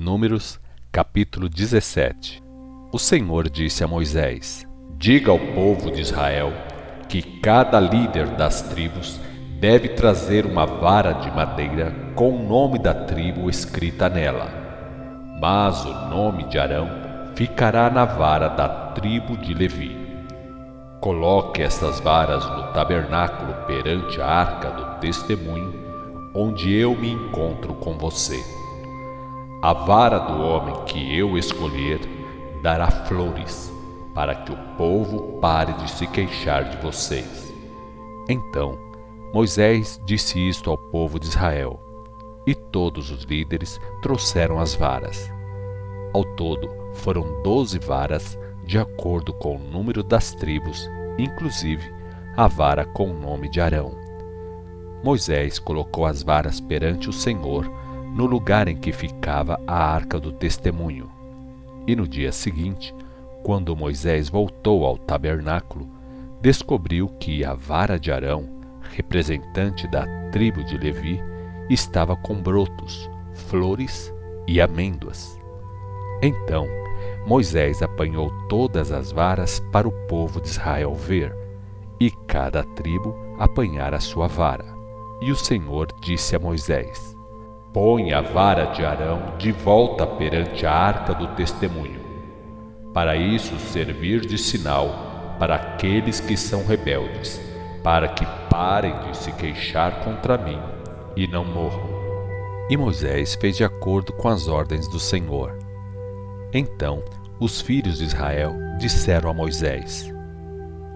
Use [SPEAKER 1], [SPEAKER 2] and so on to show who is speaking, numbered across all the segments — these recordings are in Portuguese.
[SPEAKER 1] Números, capítulo 17 O Senhor disse a Moisés: Diga ao povo de Israel que cada líder das tribos deve trazer uma vara de madeira com o nome da tribo escrita nela. Mas o nome de Arão ficará na vara da tribo de Levi. Coloque estas varas no tabernáculo perante a arca do testemunho, onde eu me encontro com você. A vara do homem que eu escolher dará flores, para que o povo pare de se queixar de vocês. Então Moisés disse isto ao povo de Israel, e todos os líderes trouxeram as varas. Ao todo, foram doze varas, de acordo com o número das tribos, inclusive a vara com o nome de Arão. Moisés colocou as varas perante o Senhor no lugar em que ficava a arca do testemunho. E no dia seguinte, quando Moisés voltou ao tabernáculo, descobriu que a vara de Arão, representante da tribo de Levi, estava com brotos, flores e amêndoas. Então Moisés apanhou todas as varas para o povo de Israel ver, e cada tribo apanhar a sua vara. E o Senhor disse a Moisés: Põe a vara de Arão de volta perante a arca do testemunho, para isso servir de sinal para aqueles que são rebeldes, para que parem de se queixar contra mim e não morram. E Moisés fez de acordo com as ordens do Senhor. Então os filhos de Israel disseram a Moisés: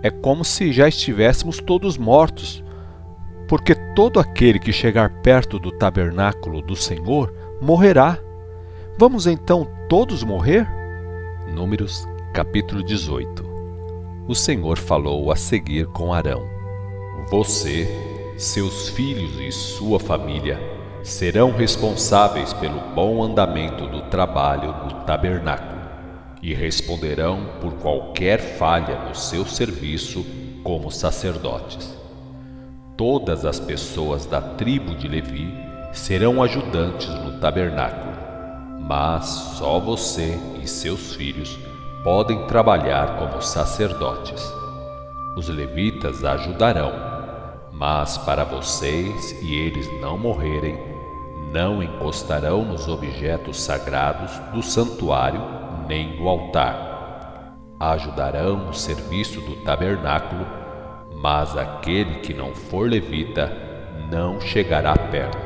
[SPEAKER 1] É como se já estivéssemos todos mortos porque todo aquele que chegar perto do tabernáculo do Senhor morrerá. Vamos então todos morrer? Números capítulo 18 O Senhor falou a seguir com Arão: Você, seus filhos e sua família serão responsáveis pelo bom andamento do trabalho do tabernáculo e responderão por qualquer falha no seu serviço como sacerdotes. Todas as pessoas da tribo de Levi serão ajudantes no tabernáculo, mas só você e seus filhos podem trabalhar como sacerdotes. Os levitas ajudarão, mas para vocês e eles não morrerem, não encostarão nos objetos sagrados do santuário nem do altar. Ajudarão no serviço do tabernáculo mas aquele que não for levita não chegará perto,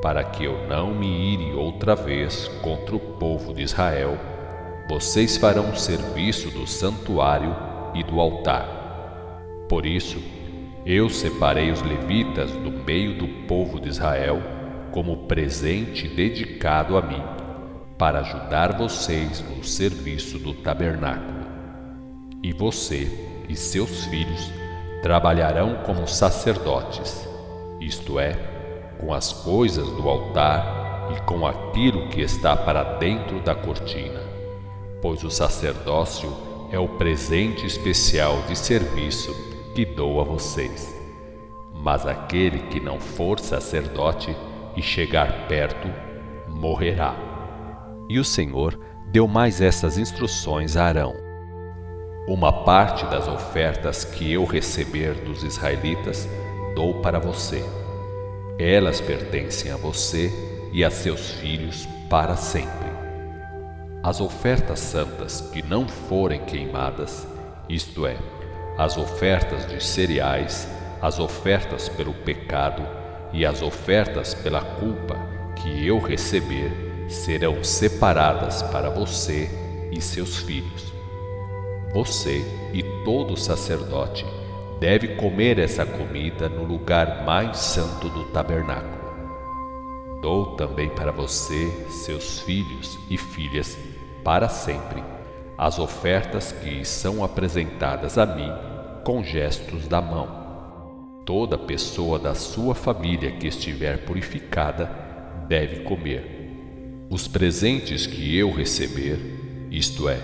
[SPEAKER 1] para que eu não me ire outra vez contra o povo de Israel. Vocês farão serviço do santuário e do altar. Por isso, eu separei os levitas do meio do povo de Israel como presente dedicado a mim, para ajudar vocês no serviço do tabernáculo. E você e seus filhos trabalharão como sacerdotes, isto é, com as coisas do altar e com aquilo que está para dentro da cortina, pois o sacerdócio é o presente especial de serviço que dou a vocês. Mas aquele que não for sacerdote e chegar perto, morrerá. E o Senhor deu mais essas instruções a Arão uma parte das ofertas que eu receber dos israelitas dou para você. Elas pertencem a você e a seus filhos para sempre. As ofertas santas que não forem queimadas, isto é, as ofertas de cereais, as ofertas pelo pecado e as ofertas pela culpa que eu receber, serão separadas para você e seus filhos você e todo sacerdote deve comer essa comida no lugar mais santo do tabernáculo. Dou também para você, seus filhos e filhas, para sempre, as ofertas que são apresentadas a mim com gestos da mão. Toda pessoa da sua família que estiver purificada deve comer. Os presentes que eu receber, isto é,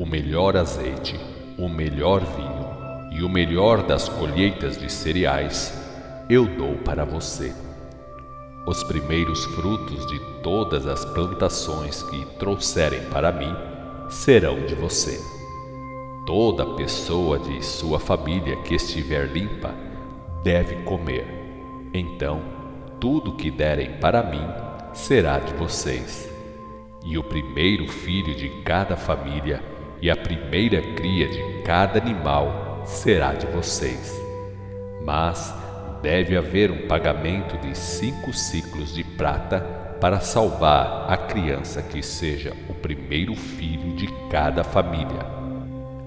[SPEAKER 1] o melhor azeite, o melhor vinho e o melhor das colheitas de cereais eu dou para você. Os primeiros frutos de todas as plantações que trouxerem para mim serão de você. Toda pessoa de sua família que estiver limpa deve comer. Então, tudo que derem para mim será de vocês. E o primeiro filho de cada família e a primeira cria de cada animal será de vocês. Mas deve haver um pagamento de cinco ciclos de prata para salvar a criança que seja o primeiro filho de cada família.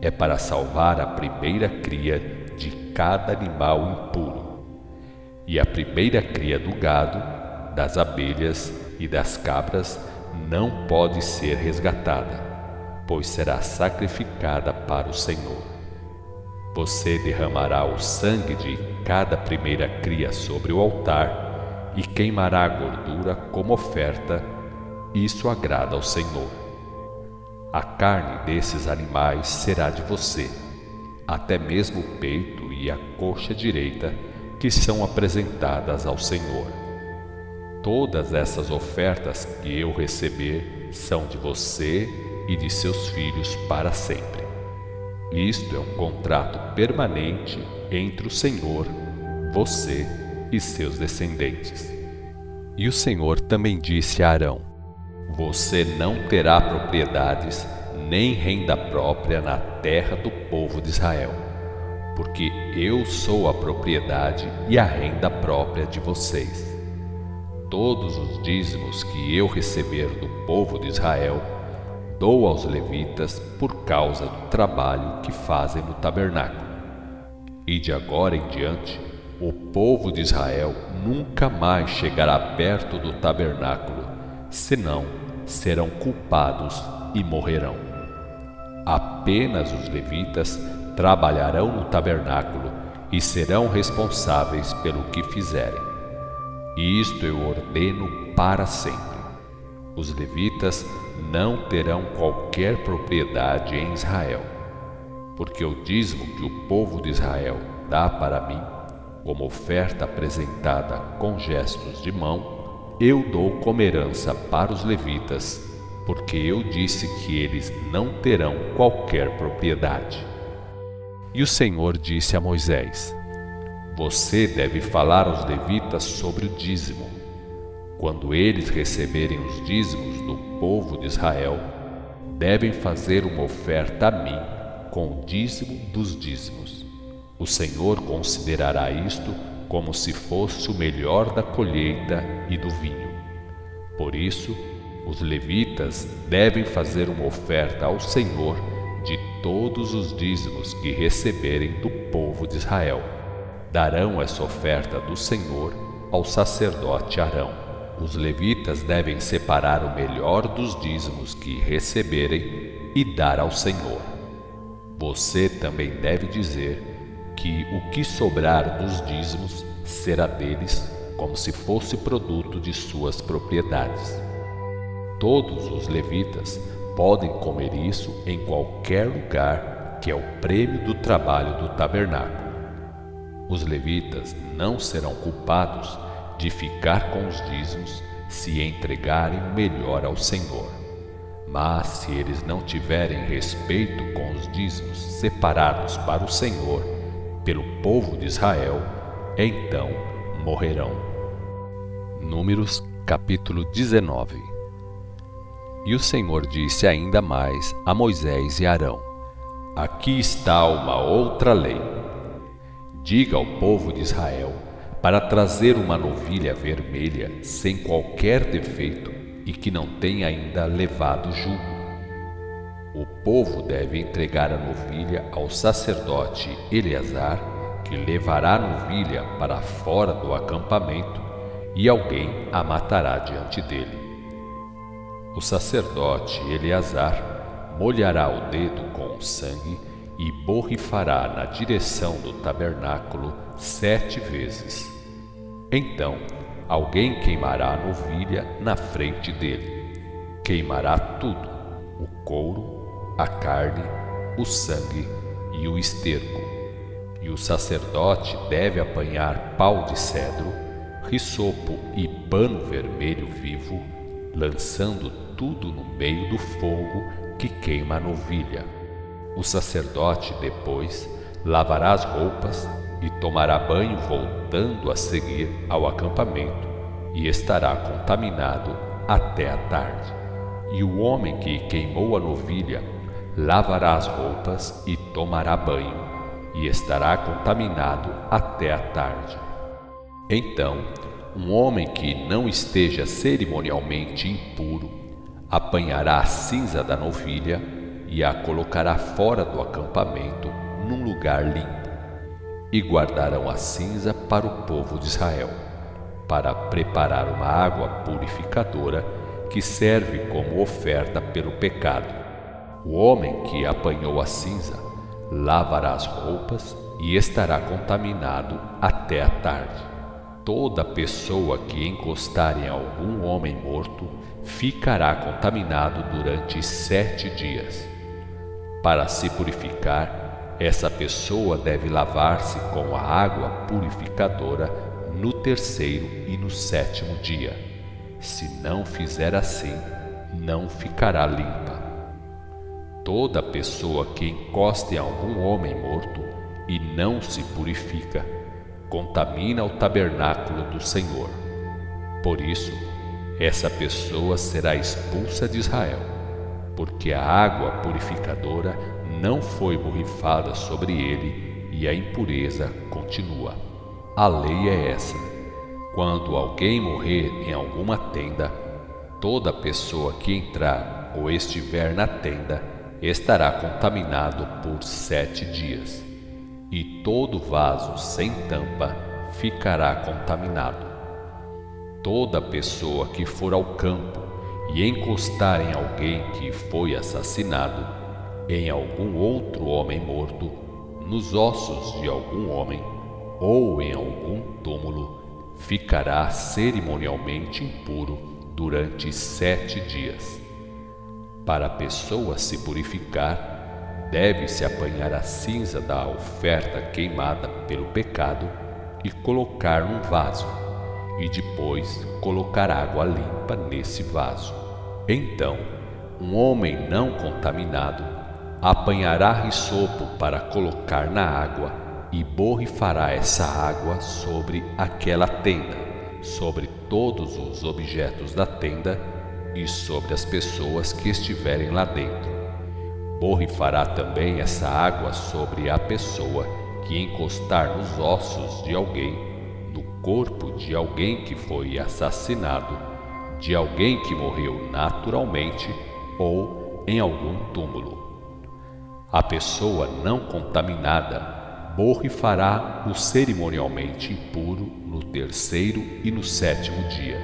[SPEAKER 1] É para salvar a primeira cria de cada animal impuro. E a primeira cria do gado, das abelhas e das cabras não pode ser resgatada, pois será sacrificada para o Senhor. Você derramará o sangue de cada primeira cria sobre o altar e queimará a gordura como oferta. Isso agrada ao Senhor. A carne desses animais será de você, até mesmo o peito e a coxa direita, que são apresentadas ao Senhor. Todas essas ofertas que eu receber são de você e de seus filhos para sempre. Isto é um contrato permanente entre o Senhor, você e seus descendentes. E o Senhor também disse a Arão: Você não terá propriedades nem renda própria na terra do povo de Israel, porque eu sou a propriedade e a renda própria de vocês. Todos os dízimos que eu receber do povo de Israel, dou aos levitas por causa do trabalho que fazem no tabernáculo. E de agora em diante, o povo de Israel nunca mais chegará perto do tabernáculo, senão serão culpados e morrerão. Apenas os levitas trabalharão no tabernáculo e serão responsáveis pelo que fizerem. Isto eu ordeno para sempre. Os levitas não terão qualquer propriedade em Israel, porque o dízimo que o povo de Israel dá para mim, como oferta apresentada com gestos de mão, eu dou como herança para os levitas, porque eu disse que eles não terão qualquer propriedade. E o Senhor disse a Moisés: Você deve falar aos levitas sobre o dízimo quando eles receberem os dízimos do povo de Israel, devem fazer uma oferta a mim com o dízimo dos dízimos. O Senhor considerará isto como se fosse o melhor da colheita e do vinho. Por isso, os levitas devem fazer uma oferta ao Senhor de todos os dízimos que receberem do povo de Israel. Darão essa oferta do Senhor ao sacerdote Arão. Os levitas devem separar o melhor dos dízimos que receberem e dar ao Senhor. Você também deve dizer que o que sobrar dos dízimos será deles como se fosse produto de suas propriedades. Todos os levitas podem comer isso em qualquer lugar, que é o prêmio do trabalho do tabernáculo. Os levitas não serão culpados de ficar com os dízimos se entregarem melhor ao Senhor. Mas se eles não tiverem respeito com os dízimos separados para o Senhor pelo povo de Israel, então morrerão. Números capítulo 19 E o Senhor disse ainda mais a Moisés e Arão: Aqui está uma outra lei. Diga ao povo de Israel para trazer uma novilha vermelha sem qualquer defeito e que não tenha ainda levado jugo. O povo deve entregar a novilha ao sacerdote Eleazar, que levará a novilha para fora do acampamento e alguém a matará diante dele. O sacerdote Eleazar molhará o dedo com o sangue e borrifará na direção do tabernáculo sete vezes. Então alguém queimará a novilha na frente dele. Queimará tudo: o couro, a carne, o sangue e o esterco. E o sacerdote deve apanhar pau de cedro, risopo e pano vermelho vivo, lançando tudo no meio do fogo que queima a novilha. O sacerdote depois lavará as roupas e tomará banho voltando a seguir ao acampamento e estará contaminado até a tarde. E o homem que queimou a novilha lavará as roupas e tomará banho e estará contaminado até a tarde. Então, um homem que não esteja cerimonialmente impuro apanhará a cinza da novilha e a colocará fora do acampamento num lugar limpo, e guardarão a cinza para o povo de Israel, para preparar uma água purificadora que serve como oferta pelo pecado. O homem que apanhou a cinza lavará as roupas e estará contaminado até a tarde. Toda pessoa que encostar em algum homem morto ficará contaminado durante sete dias. Para se purificar, essa pessoa deve lavar-se com a água purificadora no terceiro e no sétimo dia. Se não fizer assim, não ficará limpa. Toda pessoa que encoste em algum homem morto e não se purifica, contamina o tabernáculo do Senhor. Por isso, essa pessoa será expulsa de Israel, porque a água purificadora não foi borrifada sobre ele e a impureza continua. A lei é essa: quando alguém morrer em alguma tenda, toda pessoa que entrar ou estiver na tenda estará contaminado por sete dias e todo vaso sem tampa ficará contaminado. Toda pessoa que for ao campo e encostar em alguém que foi assassinado, em algum outro homem morto, nos ossos de algum homem ou em algum túmulo, ficará cerimonialmente impuro durante sete dias. Para a pessoa se purificar, deve-se apanhar a cinza da oferta queimada pelo pecado e colocar num vaso, e depois colocar água limpa nesse vaso. Então, um homem não contaminado apanhará risopo para colocar na água e borrifará essa água sobre aquela tenda, sobre todos os objetos da tenda e sobre as pessoas que estiverem lá dentro borrifará também essa água sobre a pessoa que encostar nos ossos de alguém, no corpo de alguém que foi assassinado, de alguém que morreu naturalmente ou em algum túmulo. A pessoa não contaminada borrifará o cerimonialmente impuro no terceiro e no sétimo dia.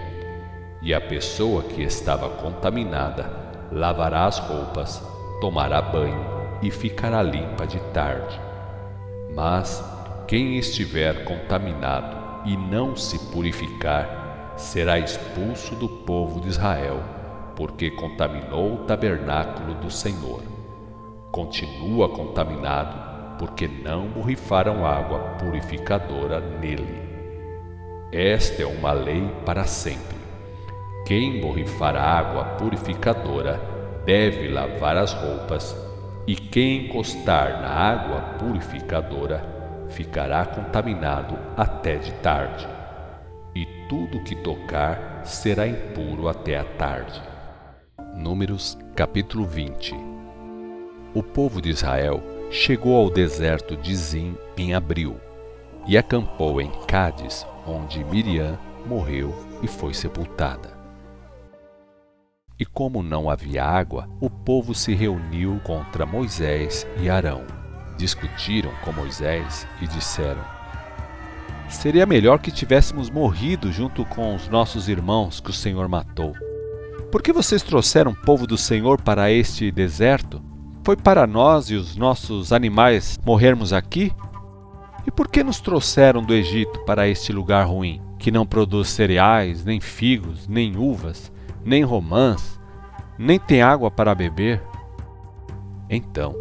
[SPEAKER 1] E a pessoa que estava contaminada lavará as roupas tomará banho e ficará limpa de tarde. Mas quem estiver contaminado e não se purificar, será expulso do povo de Israel, porque contaminou o tabernáculo do Senhor. Continua contaminado, porque não borrifaram água purificadora nele. Esta é uma lei para sempre. Quem borrifar água purificadora deve lavar as roupas, e quem encostar na água purificadora ficará contaminado até de tarde, e tudo que tocar será impuro até a tarde. Números capítulo 20 O povo de Israel chegou ao deserto de Zim em abril e acampou em Cádiz, onde Miriam morreu e foi sepultada. E como não havia água, o povo se reuniu contra Moisés e Arão. Discutiram com Moisés e disseram: Seria melhor que tivéssemos morrido junto com os nossos irmãos que o Senhor matou. Por que vocês trouxeram o povo do Senhor para este deserto? Foi para nós e os nossos animais morrermos aqui? E por que nos trouxeram do Egito para este lugar ruim, que não produz cereais, nem figos, nem uvas? nem romãs, nem tem água para beber. Então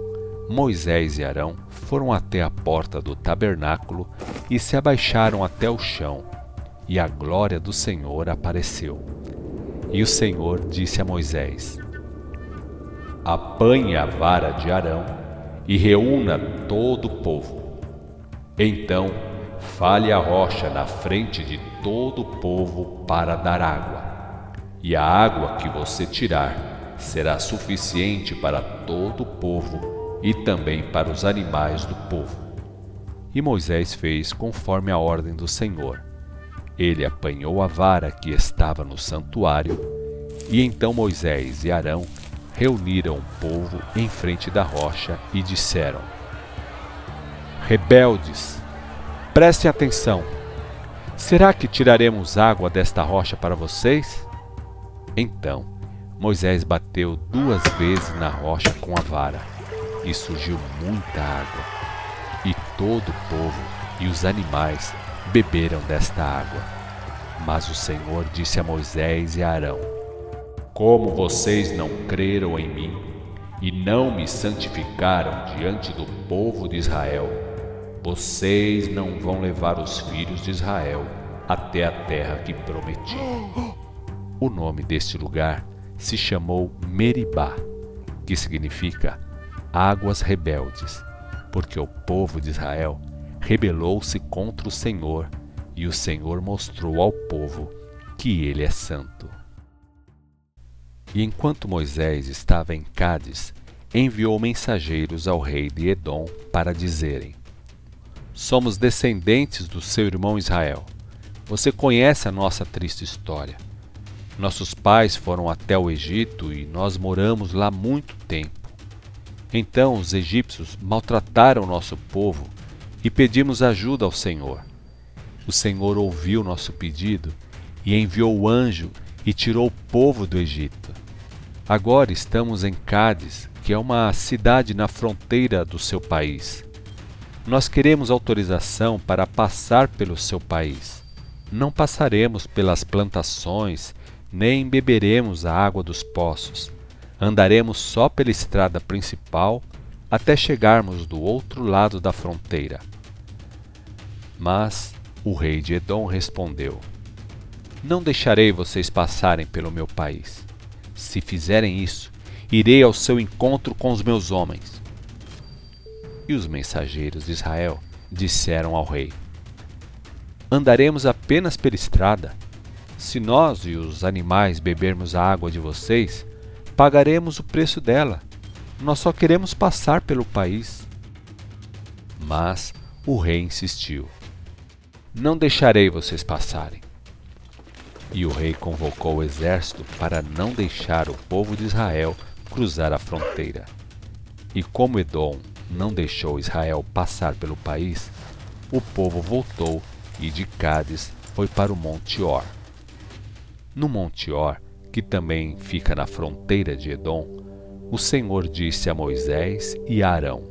[SPEAKER 1] Moisés e Arão foram até a porta do tabernáculo e se abaixaram até o chão. e a glória do Senhor apareceu. E o Senhor disse a Moisés: Apanhe a vara de Arão e reúna todo o povo. Então fale a rocha na frente de todo o povo para dar água. E a água que você tirar será suficiente para todo o povo e também para os animais do povo. E Moisés fez conforme a ordem do Senhor. Ele apanhou a vara que estava no santuário, e então Moisés e Arão reuniram o povo em frente da rocha e disseram: Rebeldes, prestem atenção. Será que tiraremos água desta rocha para vocês? Então Moisés bateu duas vezes na rocha com a vara, e surgiu muita água. E todo o povo e os animais beberam desta água. Mas o Senhor disse a Moisés e a Arão: Como vocês não creram em mim e não me santificaram diante do povo de Israel, vocês não vão levar os filhos de Israel até a terra que prometi. O nome deste lugar se chamou Meribá, que significa águas rebeldes, porque o povo de Israel rebelou-se contra o Senhor, e o Senhor mostrou ao povo que ele é santo. E enquanto Moisés estava em Cádiz, enviou mensageiros ao rei de Edom para dizerem: Somos descendentes do seu irmão Israel. Você conhece a nossa triste história. Nossos pais foram até o Egito e nós moramos lá muito tempo. Então os egípcios maltrataram nosso povo e pedimos ajuda ao Senhor. O Senhor ouviu nosso pedido e enviou o anjo e tirou o povo do Egito. Agora estamos em Cádiz, que é uma cidade na fronteira do seu país. Nós queremos autorização para passar pelo seu país. Não passaremos pelas plantações, nem beberemos a água dos poços. Andaremos só pela estrada principal até chegarmos do outro lado da fronteira. Mas o rei de Edom respondeu: Não deixarei vocês passarem pelo meu país. Se fizerem isso, irei ao seu encontro com os meus homens. E os mensageiros de Israel disseram ao rei: Andaremos apenas pela estrada. Se nós e os animais bebermos a água de vocês, pagaremos o preço dela nós só queremos passar pelo país. Mas o rei insistiu: Não deixarei vocês passarem. E o rei convocou o exército para não deixar o povo de Israel cruzar a fronteira. E como Edom não deixou Israel passar pelo país, o povo voltou e de Cádiz foi para o Monte Or. No Monte Or, que também fica na fronteira de Edom, o Senhor disse a Moisés e a Arão: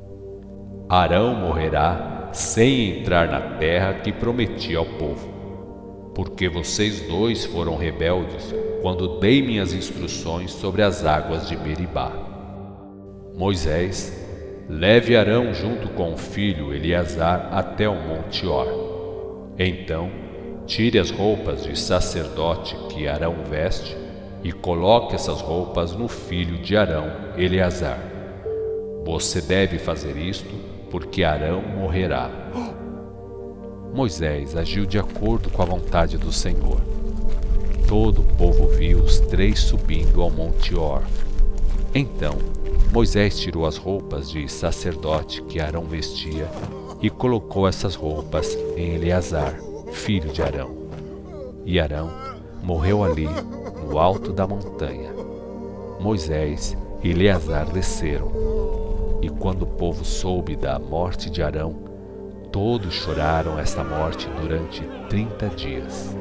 [SPEAKER 1] Arão morrerá sem entrar na terra que prometi ao povo, porque vocês dois foram rebeldes quando dei minhas instruções sobre as águas de Meribá. Moisés, leve Arão junto com o filho Eleazar até o monte Or. Então, tire as roupas de sacerdote que Arão veste e coloque essas roupas no filho de Arão, Eleazar. Você deve fazer isto, porque Arão morrerá. Moisés agiu de acordo com a vontade do Senhor. Todo o povo viu os três subindo ao Monte Or. Então Moisés tirou as roupas de sacerdote que Arão vestia e colocou essas roupas em Eleazar, filho de Arão. E Arão morreu ali no alto da montanha. Moisés e Eleazar desceram. E quando o povo soube da morte de Arão, todos choraram esta morte durante trinta dias.